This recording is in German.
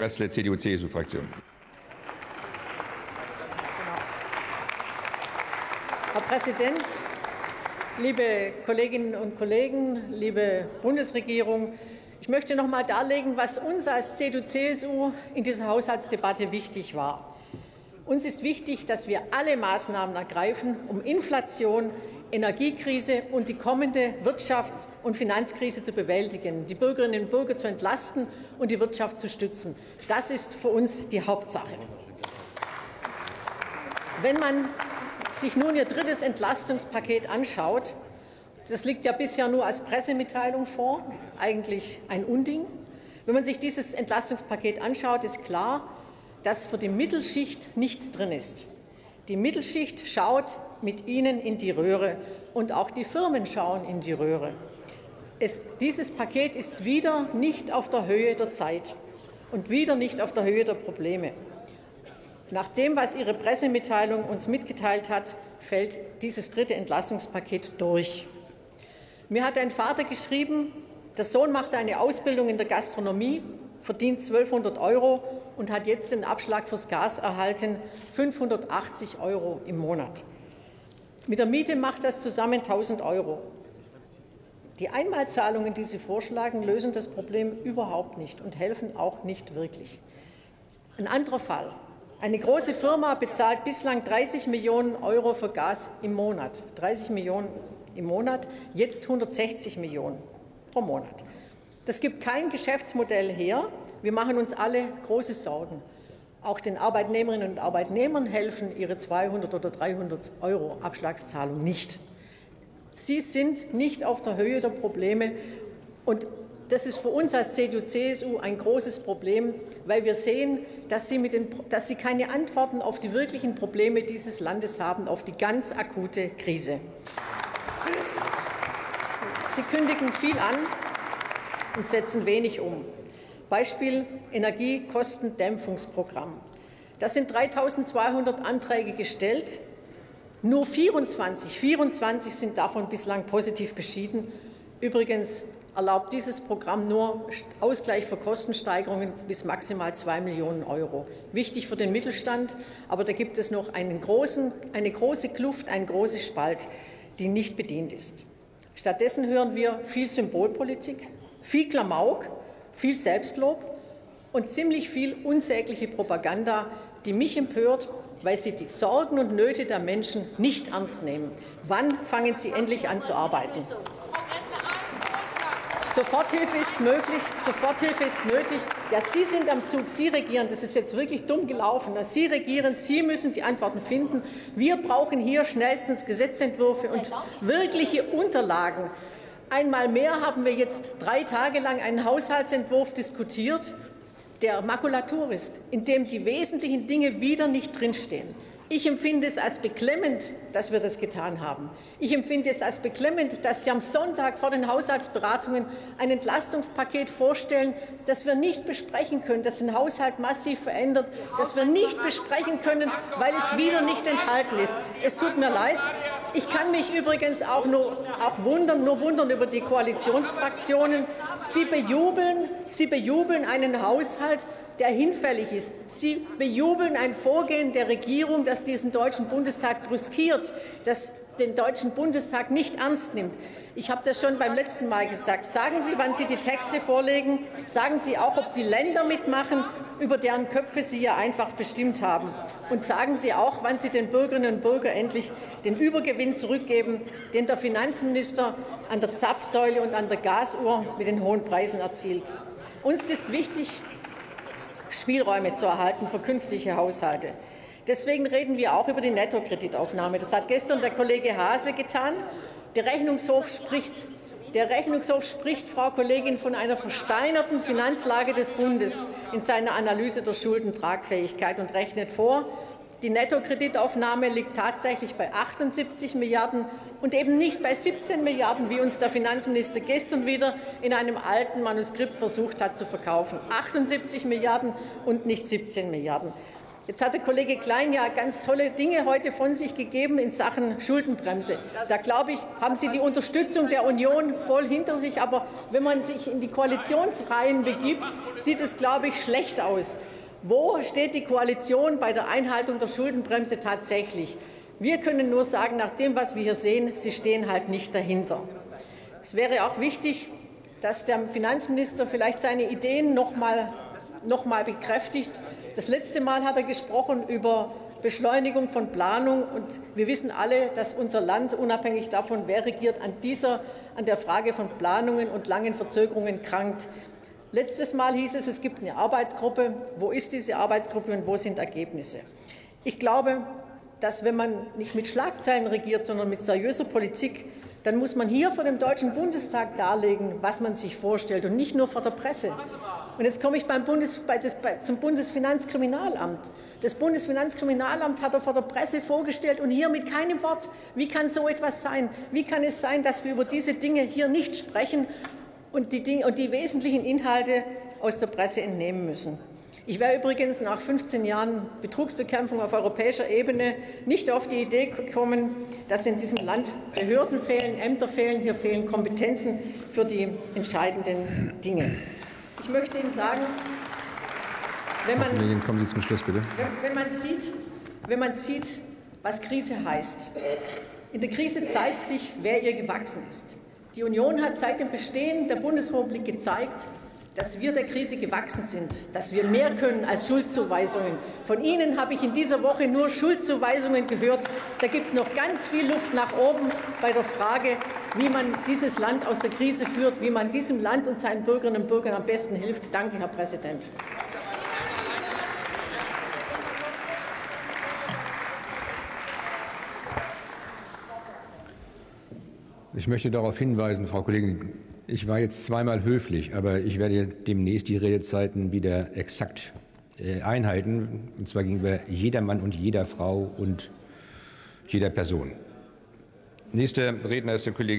Ressle, CDU-CSU-Fraktion. Herr Präsident, liebe Kolleginnen und Kollegen, liebe Bundesregierung! Ich möchte noch einmal darlegen, was uns als CDU-CSU in dieser Haushaltsdebatte wichtig war. Uns ist wichtig, dass wir alle Maßnahmen ergreifen, um Inflation, Energiekrise und die kommende Wirtschafts- und Finanzkrise zu bewältigen, die Bürgerinnen und Bürger zu entlasten und die Wirtschaft zu stützen. Das ist für uns die Hauptsache. Wenn man sich nun Ihr drittes Entlastungspaket anschaut, das liegt ja bisher nur als Pressemitteilung vor, eigentlich ein Unding. Wenn man sich dieses Entlastungspaket anschaut, ist klar, dass für die Mittelschicht nichts drin ist. Die Mittelschicht schaut mit ihnen in die Röhre. Und auch die Firmen schauen in die Röhre. Es, dieses Paket ist wieder nicht auf der Höhe der Zeit und wieder nicht auf der Höhe der Probleme. Nach dem, was Ihre Pressemitteilung uns mitgeteilt hat, fällt dieses dritte Entlastungspaket durch. Mir hat ein Vater geschrieben, der Sohn machte eine Ausbildung in der Gastronomie, verdient 1200 Euro und hat jetzt den Abschlag fürs Gas erhalten, 580 Euro im Monat. Mit der Miete macht das zusammen 1000 Euro. Die Einmalzahlungen, die Sie vorschlagen, lösen das Problem überhaupt nicht und helfen auch nicht wirklich. Ein anderer Fall. Eine große Firma bezahlt bislang 30 Millionen Euro für Gas im Monat. 30 Millionen im Monat, jetzt 160 Millionen pro Monat. Das gibt kein Geschäftsmodell her. Wir machen uns alle große Sorgen. Auch den Arbeitnehmerinnen und Arbeitnehmern helfen ihre 200 oder 300 Euro Abschlagszahlung nicht. Sie sind nicht auf der Höhe der Probleme. Und das ist für uns als CDU-CSU ein großes Problem, weil wir sehen, dass sie, den, dass sie keine Antworten auf die wirklichen Probleme dieses Landes haben, auf die ganz akute Krise. Sie kündigen viel an und setzen wenig um. Beispiel Energiekostendämpfungsprogramm. Da sind 3.200 Anträge gestellt. Nur 24, 24 sind davon bislang positiv beschieden. Übrigens erlaubt dieses Programm nur Ausgleich für Kostensteigerungen bis maximal 2 Millionen Euro. Wichtig für den Mittelstand, aber da gibt es noch einen großen, eine große Kluft, einen großen Spalt, die nicht bedient ist. Stattdessen hören wir viel Symbolpolitik, viel Klamauk viel Selbstlob und ziemlich viel unsägliche Propaganda, die mich empört, weil sie die Sorgen und Nöte der Menschen nicht ernst nehmen. Wann fangen Sie endlich an zu arbeiten? Soforthilfe ist möglich, Soforthilfe ist nötig. Ja, Sie sind am Zug, Sie regieren. Das ist jetzt wirklich dumm gelaufen. Sie regieren, Sie müssen die Antworten finden. Wir brauchen hier schnellstens Gesetzentwürfe und wirkliche Unterlagen. Einmal mehr haben wir jetzt drei Tage lang einen Haushaltsentwurf diskutiert, der Makulatur ist, in dem die wesentlichen Dinge wieder nicht drinstehen. Ich empfinde es als beklemmend, dass wir das getan haben. Ich empfinde es als beklemmend, dass Sie am Sonntag vor den Haushaltsberatungen ein Entlastungspaket vorstellen, das wir nicht besprechen können, das den Haushalt massiv verändert, das wir nicht besprechen können, weil es wieder nicht enthalten ist. Es tut mir leid. Ich kann mich übrigens auch nur auch wundern, nur wundern über die Koalitionsfraktionen. Sie bejubeln, Sie bejubeln einen Haushalt, der hinfällig ist. Sie bejubeln ein Vorgehen der Regierung, das diesen Deutschen Bundestag brüskiert, das den Deutschen Bundestag nicht ernst nimmt. Ich habe das schon beim letzten Mal gesagt. Sagen Sie, wann Sie die Texte vorlegen. Sagen Sie auch, ob die Länder mitmachen, über deren Köpfe Sie ja einfach bestimmt haben. Und sagen Sie auch, wann Sie den Bürgerinnen und Bürgern endlich den Übergewinn zurückgeben, den der Finanzminister an der Zapfsäule und an der Gasuhr mit den hohen Preisen erzielt. Uns ist wichtig, Spielräume zu erhalten für künftige Haushalte. Deswegen reden wir auch über die Nettokreditaufnahme. Das hat gestern der Kollege Hase getan. Der Rechnungshof spricht, der Rechnungshof spricht, Frau Kollegin, von einer versteinerten Finanzlage des Bundes in seiner Analyse der Schuldentragfähigkeit und rechnet vor, die Nettokreditaufnahme liegt tatsächlich bei 78 Milliarden und eben nicht bei 17 Milliarden, wie uns der Finanzminister gestern wieder in einem alten Manuskript versucht hat zu verkaufen. 78 Milliarden und nicht 17 Milliarden. Jetzt hat der Kollege Klein ja ganz tolle Dinge heute von sich gegeben in Sachen Schuldenbremse. Da glaube ich, haben Sie die Unterstützung der Union voll hinter sich. Aber wenn man sich in die Koalitionsreihen begibt, sieht es, glaube ich, schlecht aus. Wo steht die Koalition bei der Einhaltung der Schuldenbremse tatsächlich? Wir können nur sagen, nach dem, was wir hier sehen, Sie stehen halt nicht dahinter. Es wäre auch wichtig, dass der Finanzminister vielleicht seine Ideen noch mal, noch mal bekräftigt. Das letzte Mal hat er gesprochen über Beschleunigung von Planung. Und wir wissen alle, dass unser Land, unabhängig davon, wer regiert, an, dieser, an der Frage von Planungen und langen Verzögerungen krankt. Letztes Mal hieß es, es gibt eine Arbeitsgruppe. Wo ist diese Arbeitsgruppe und wo sind Ergebnisse? Ich glaube, dass wenn man nicht mit Schlagzeilen regiert, sondern mit seriöser Politik, dann muss man hier vor dem Deutschen Bundestag darlegen, was man sich vorstellt und nicht nur vor der Presse. Und jetzt komme ich beim Bundes, bei das, bei, zum Bundesfinanzkriminalamt. Das Bundesfinanzkriminalamt hat er vor der Presse vorgestellt und hier mit keinem Wort. Wie kann so etwas sein? Wie kann es sein, dass wir über diese Dinge hier nicht sprechen und die, Dinge, und die wesentlichen Inhalte aus der Presse entnehmen müssen? Ich wäre übrigens nach 15 Jahren Betrugsbekämpfung auf europäischer Ebene nicht auf die Idee gekommen, dass in diesem Land Behörden fehlen, Ämter fehlen, hier fehlen Kompetenzen für die entscheidenden Dinge. Ich möchte Ihnen sagen, wenn man, Kollegin, kommen Sie zum Schluss, bitte. wenn, wenn, man sieht, wenn man sieht, was Krise heißt, in der Krise zeigt sich, wer ihr gewachsen ist. Die Union hat seit dem Bestehen der Bundesrepublik gezeigt, dass wir der Krise gewachsen sind, dass wir mehr können als Schuldzuweisungen. Von Ihnen habe ich in dieser Woche nur Schuldzuweisungen gehört. Da gibt es noch ganz viel Luft nach oben bei der Frage, wie man dieses Land aus der Krise führt, wie man diesem Land und seinen Bürgerinnen und Bürgern am besten hilft. Danke, Herr Präsident. Ich möchte darauf hinweisen, Frau Kollegin, ich war jetzt zweimal höflich, aber ich werde demnächst die Redezeiten wieder exakt äh, einhalten, und zwar gegenüber jeder Mann und jeder Frau und jeder Person. Nächster Redner ist der Kollege